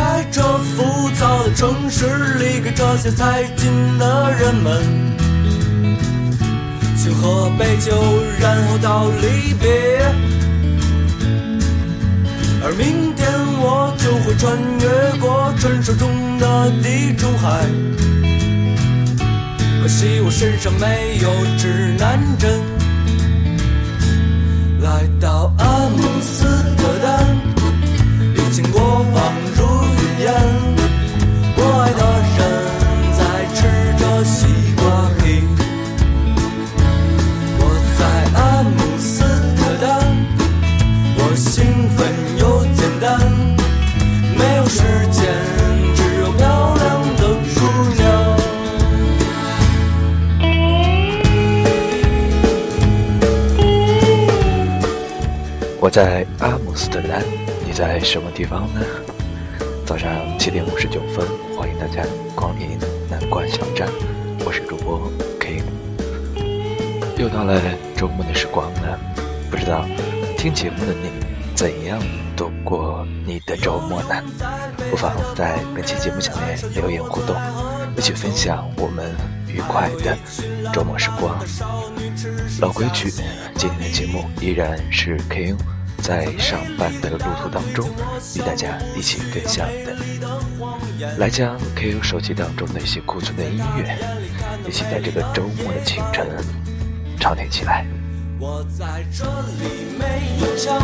在这浮躁的城市，离开这些财经的人们，请喝杯酒，然后到离别。而明天我就会穿越过传说中的地中海，可惜我身上没有指南针。特丹，你在什么地方呢？早上七点五十九分，欢迎大家光临南关小站，我是主播 kin。又到了周末的时光了，不知道听节目的你怎样度过你的周末呢？不妨在本期节目下面留言互动，一起分享我们愉快的周末时光。老规矩，今天的节目依然是 kin 在上班的路途当中与大家一起分享的，来将 KO 手机当中那些库存的音乐，一起在这个周末的清晨畅听起来。我在这里没有枪，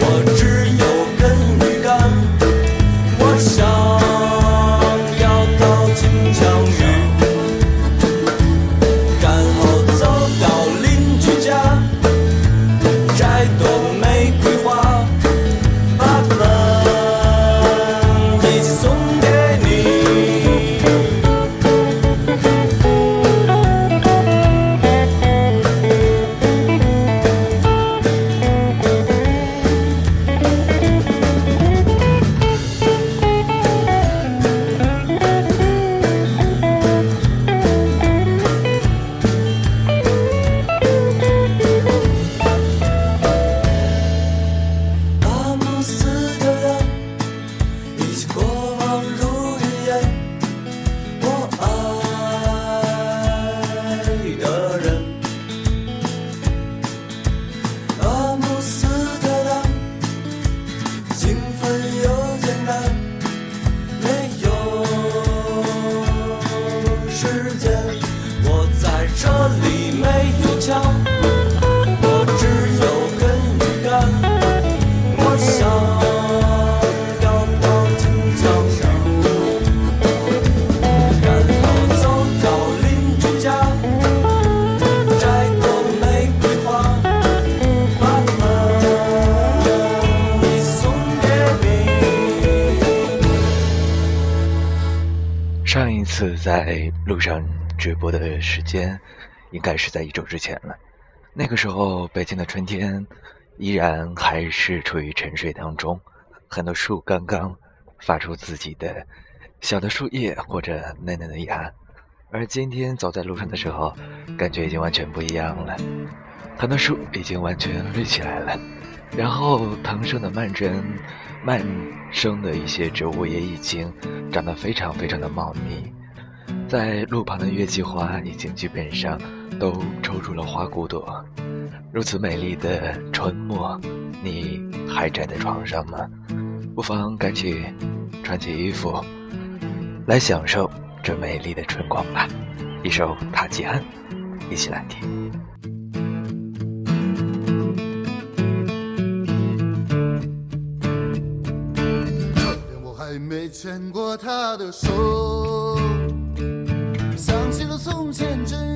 我只有根鱼竿。我想要到金枪鱼，上一次在路上直播的时间，应该是在一周之前了。那个时候，北京的春天依然还是处于沉睡当中，很多树刚刚发出自己的小的树叶或者嫩嫩的芽。而今天走在路上的时候，感觉已经完全不一样了，很多树已经完全绿起来了，然后藤生的蔓生、蔓生的一些植物也已经长得非常非常的茂密。在路旁的月季花已经基本上都抽出了花骨朵，如此美丽的春末，你还宅在床上吗？不妨赶紧穿起衣服，来享受这美丽的春光吧。一首《塔吉安》，一起来听。我还没牵过她的手，从前，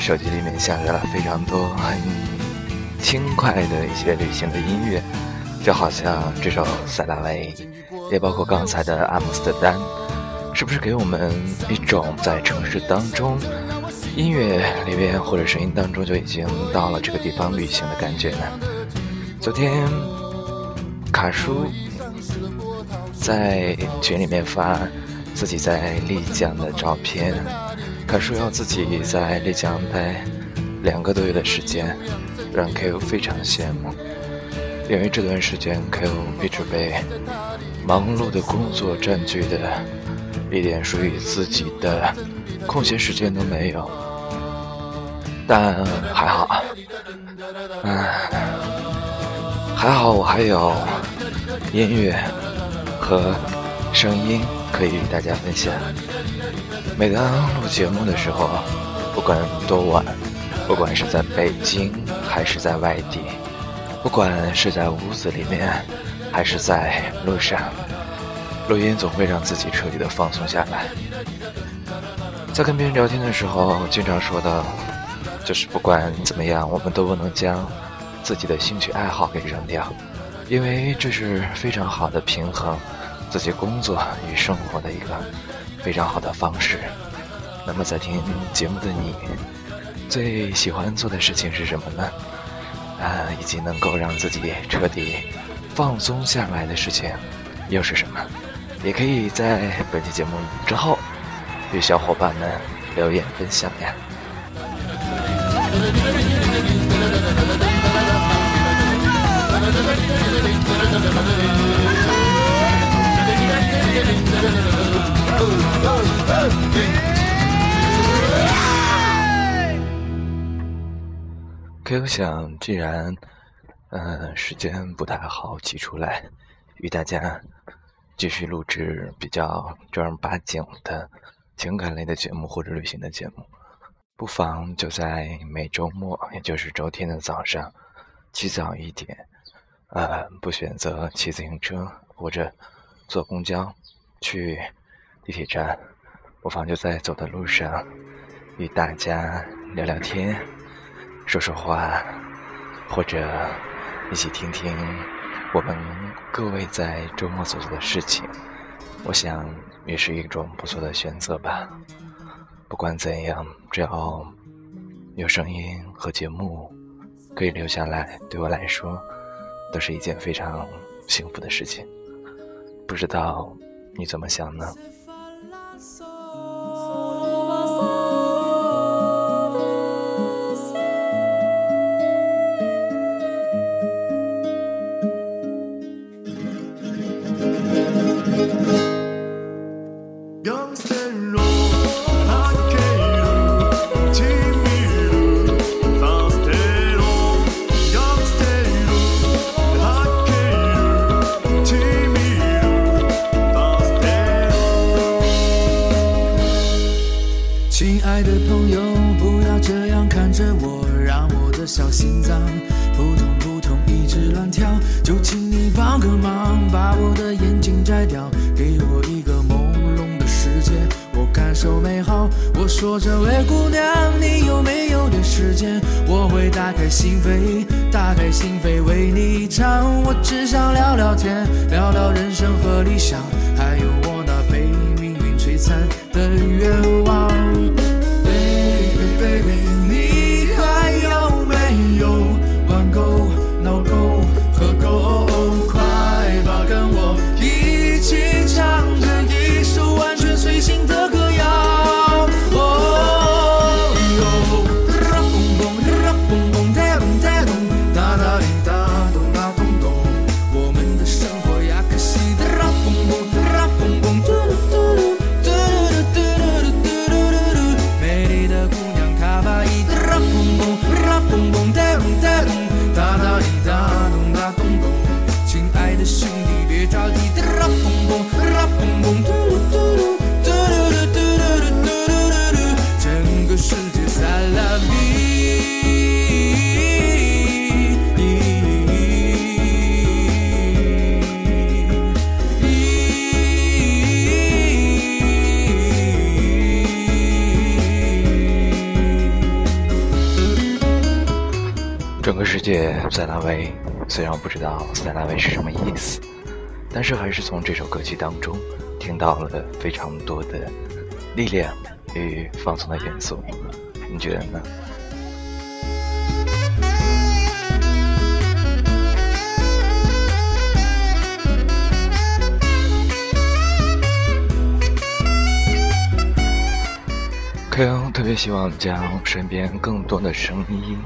手机里面下载了非常多很轻快的一些旅行的音乐，就好像这首《塞拉维》，也包括刚才的《阿姆斯特丹》，是不是给我们一种在城市当中，音乐里面或者声音当中就已经到了这个地方旅行的感觉呢？昨天卡叔在群里面发自己在丽江的照片。卡叔要自己在丽江待两个多月的时间，让 KO 非常羡慕，因为这段时间 KO 一直被忙碌的工作占据的，一点属于自己的空闲时间都没有。但还好，嗯，还好我还有音乐和声音可以与大家分享。每当录节目的时候，不管多晚，不管是在北京还是在外地，不管是在屋子里面还是在路上，录音总会让自己彻底的放松下来。在跟别人聊天的时候，经常说到，就是不管怎么样，我们都不能将自己的兴趣爱好给扔掉，因为这是非常好的平衡自己工作与生活的一个。非常好的方式。那么，在听节目的你，最喜欢做的事情是什么呢？啊，以及能够让自己彻底放松下来的事情又是什么？也可以在本期节目之后与小伙伴们留言分享呀。可我想，既然，嗯，时间不太好挤出来，与大家继续录制比较正儿八经的情感类的节目或者旅行的节目，不妨就在每周末，也就是周天的早上，起早一点，呃，不选择骑自行车或者坐公交去地铁站，不妨就在走的路上与大家聊聊天。说说话，或者一起听听我们各位在周末所做的事情，我想也是一种不错的选择吧。不管怎样，只要有声音和节目可以留下来，对我来说都是一件非常幸福的事情。不知道你怎么想呢？给我一个朦胧的世界，我感受美好。我说这位姑娘，你有没有点时间？我会打开心扉，打开心扉为你唱。我只想聊聊天，聊聊人生和理想，还有我那被命运摧残的愿望。不知道塞拉维是什么意思，但是还是从这首歌曲当中听到了非常多的力量与放松的元素。你觉得呢？可能特别希望将身边更多的声音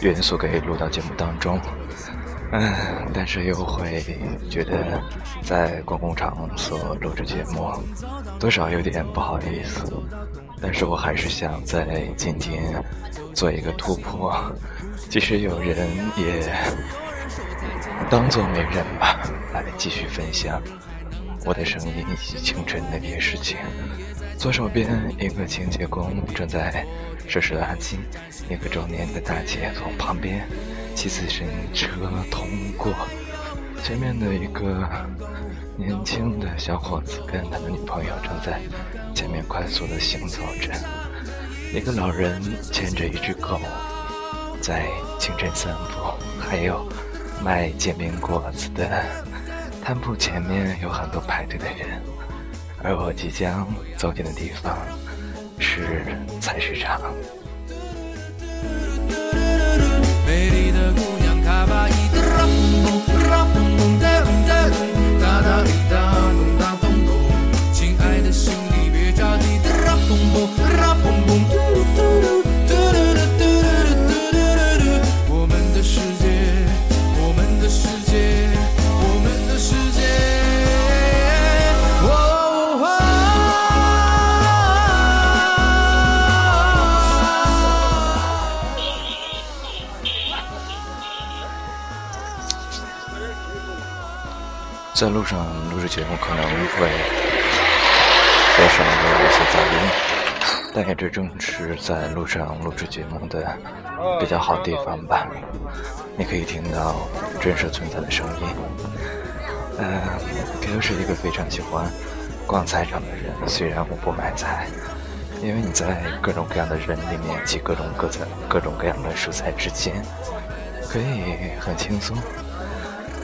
元素给录到节目当中，嗯，但是又会觉得在公共场所录制节目，多少有点不好意思。但是我还是想在今天做一个突破，即使有人也当做没人吧，来继续分享我的声音以及青春那些事情。左手边，一个清洁工正在收拾垃圾，一个中年的大姐从旁边骑自行车通过，前面的一个年轻的小伙子跟他的女朋友正在前面快速的行走着，一个老人牵着一只狗在清晨散步，还有卖煎饼果子的摊铺前面有很多排队的人。而我即将走进的地方是菜市场。美丽的姑娘卡哇伊，哒嘣嘣，哒嘣嘣，哒咚哒咚，哒哒滴哒咚哒在路上录制节目可能会多少有一些噪音，但也这正是在路上录制节目的比较好地方吧。你可以听到真实存在的声音。嗯，这又是一个非常喜欢逛菜场的人，虽然我不买菜，因为你在各种各样的人里面及各种各在各种各样的蔬菜之间，可以很轻松。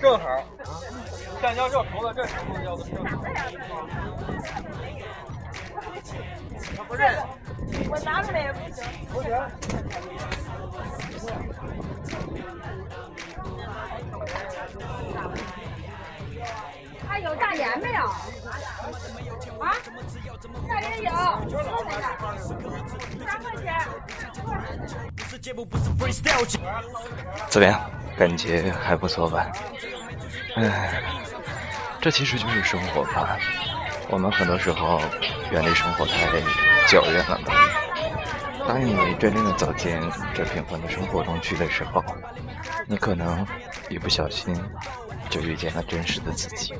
正好，橡胶就除了这时候要的正好。不是，我拿出来也不行。不行。大连没有？啊？大连有，多少钱？三块钱。怎么样？感觉还不错吧？唉，这其实就是生活吧。我们很多时候远离生活太久远了吧？当你真正的走进这平凡的生活中去的时候，你可能一不小心就遇见了真实的自己。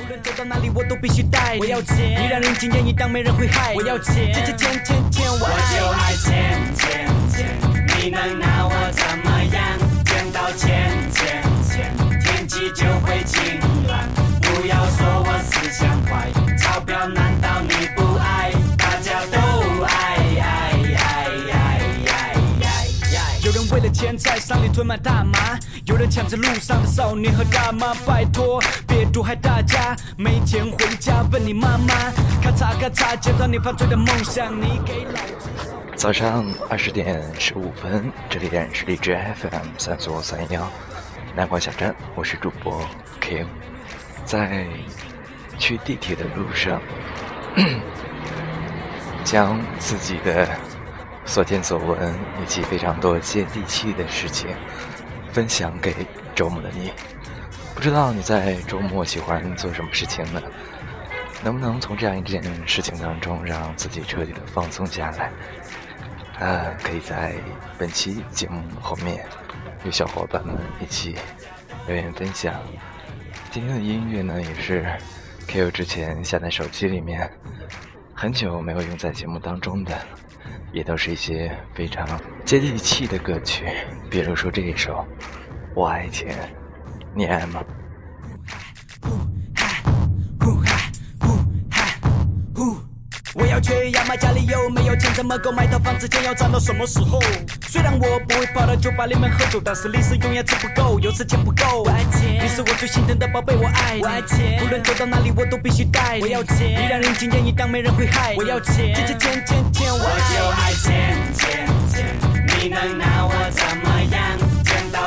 无论走到哪里，我都必须带。我要钱，你让人惊艳，一当没人会害。我要钱，钱钱钱钱钱，我就爱钱钱钱。你能拿我怎么样？见到钱钱钱，天气就会晴朗。不要说我思想坏，钞票难道你不爱？大家都爱爱爱爱爱爱爱。有人为了钱在山里囤满大麻，人抢着路上的少年和大妈。拜托，别毒害大家，没钱回家问你妈妈。咔嚓咔嚓，接到你犯罪的梦想，你给老子。早上二十点十五分，这里是荔枝 FM 三四五三幺南关小站，我是主播 Q，在去地铁的路上，将自己的所见所闻以及非常多接地气的事情分享给周末的你。不知道你在周末喜欢做什么事情呢？能不能从这样一件事情当中让自己彻底的放松下来？啊，可以在本期节目后面与小伙伴们一起留言分享。今天的音乐呢，也是 Q 之前下在手机里面很久没有用在节目当中的，也都是一些非常接地气的歌曲，比如说这一首《我爱钱》，你爱吗？我要去亚妈家里有没有钱？怎么购买套房子？钱要攒到什么时候？虽然我不会跑到酒吧里面喝酒，但是零食永远吃不够，有时钱不够。我爱钱，你是我最心疼的宝贝，我爱。我爱钱，无论走到哪里我都必须带。我要钱，你让人惊艳，一当没人会害。我要钱，钱钱钱钱钱，我就爱钱钱钱。你能拿我怎么样？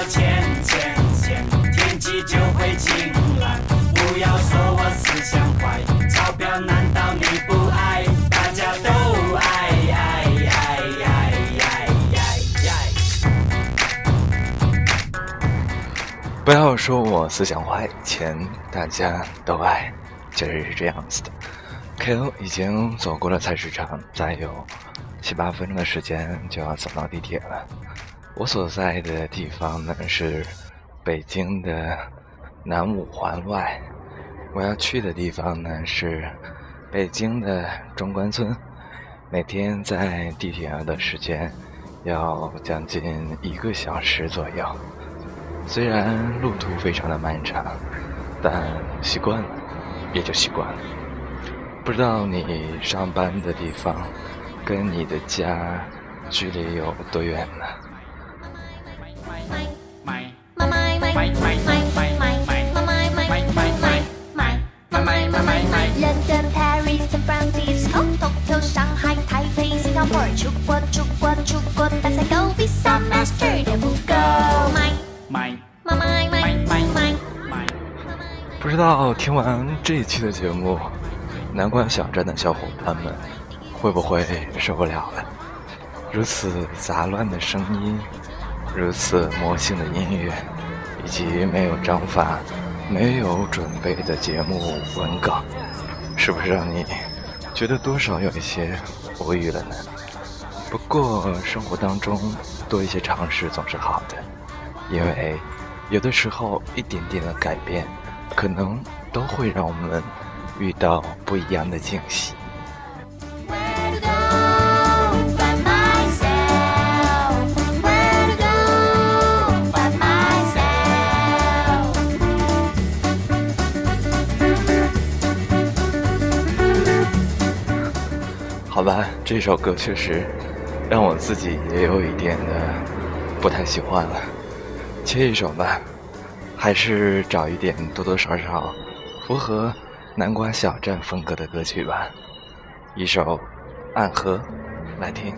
钱钱钱，天气就会晴朗。不要说我思想坏，钞票难道你不爱？大家都爱爱爱爱爱爱爱。不要说我思想坏，钱大家都爱，确实是这样子的。KO 已经走过了菜市场，再有七八分钟的时间就要走到地铁了。我所在的地方呢是北京的南五环外，我要去的地方呢是北京的中关村。每天在地铁上的时间要将近一个小时左右。虽然路途非常的漫长，但习惯了，也就习惯了。不知道你上班的地方跟你的家距离有多远呢？不够。买买买买买买买。买。不知道听完这一期的节目，南关小站的小伙伴们会不会受不了了？如此杂乱的声音，如此魔性的音乐，以及没有章法、没有准备的节目文稿，是不是让你觉得多少有一些无语了呢？不过生活当中多一些尝试总是好的，因为有的时候一点点的改变，可能都会让我们遇到不一样的惊喜。好吧，这首歌确实让我自己也有一点的不太喜欢了，切一首吧，还是找一点多多少少符合南瓜小站风格的歌曲吧，一首《暗河》来听。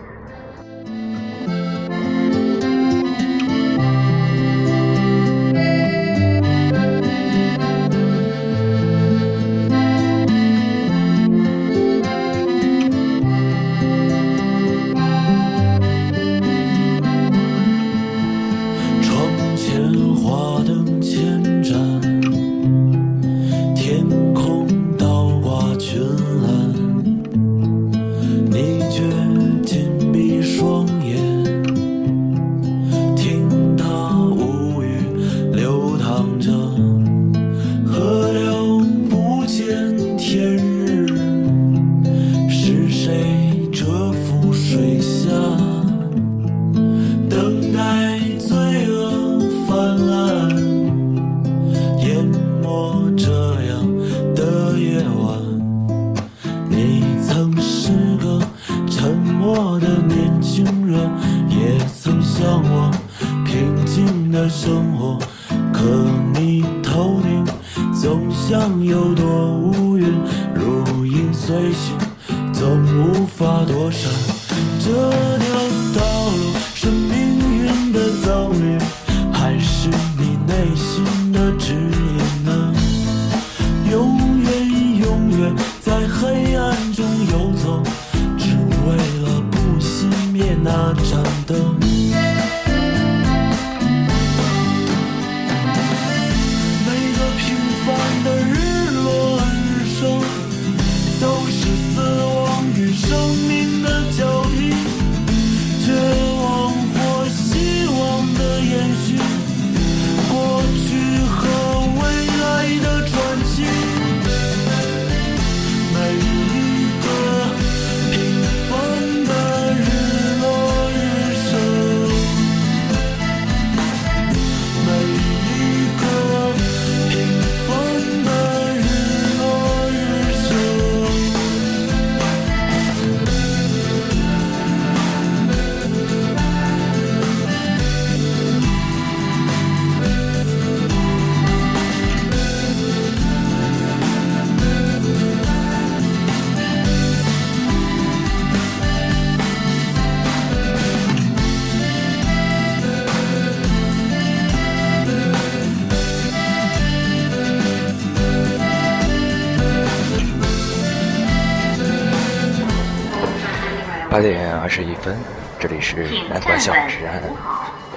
这里是南瓜小治安，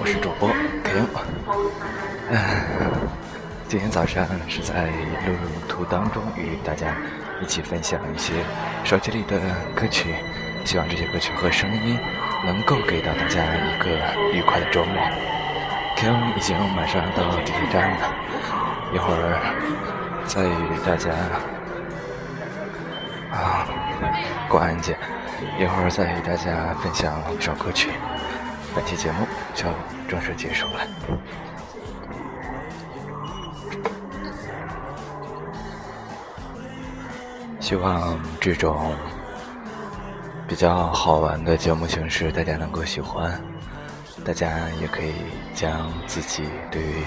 我是主播 King。唉，今天早上是在路途当中与大家一起分享一些手机里的歌曲，希望这些歌曲和声音能够给到大家一个愉快的周末。King 已经马上到地铁站了，一会儿再与大家啊过安检。一会儿再与大家分享一首歌曲，本期节目就正式结束了。希望这种比较好玩的节目形式大家能够喜欢，大家也可以将自己对于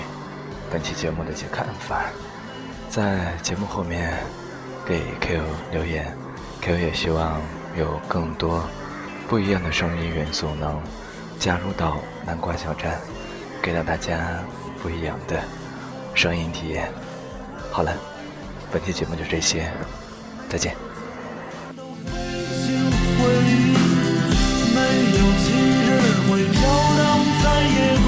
本期节目的一些看法，在节目后面给 Q 留言，Q 也希望。有更多不一样的声音元素能加入到南瓜小站，给到大家不一样的声音体验。好了，本期节目就这些，再见。没有会飘荡在夜。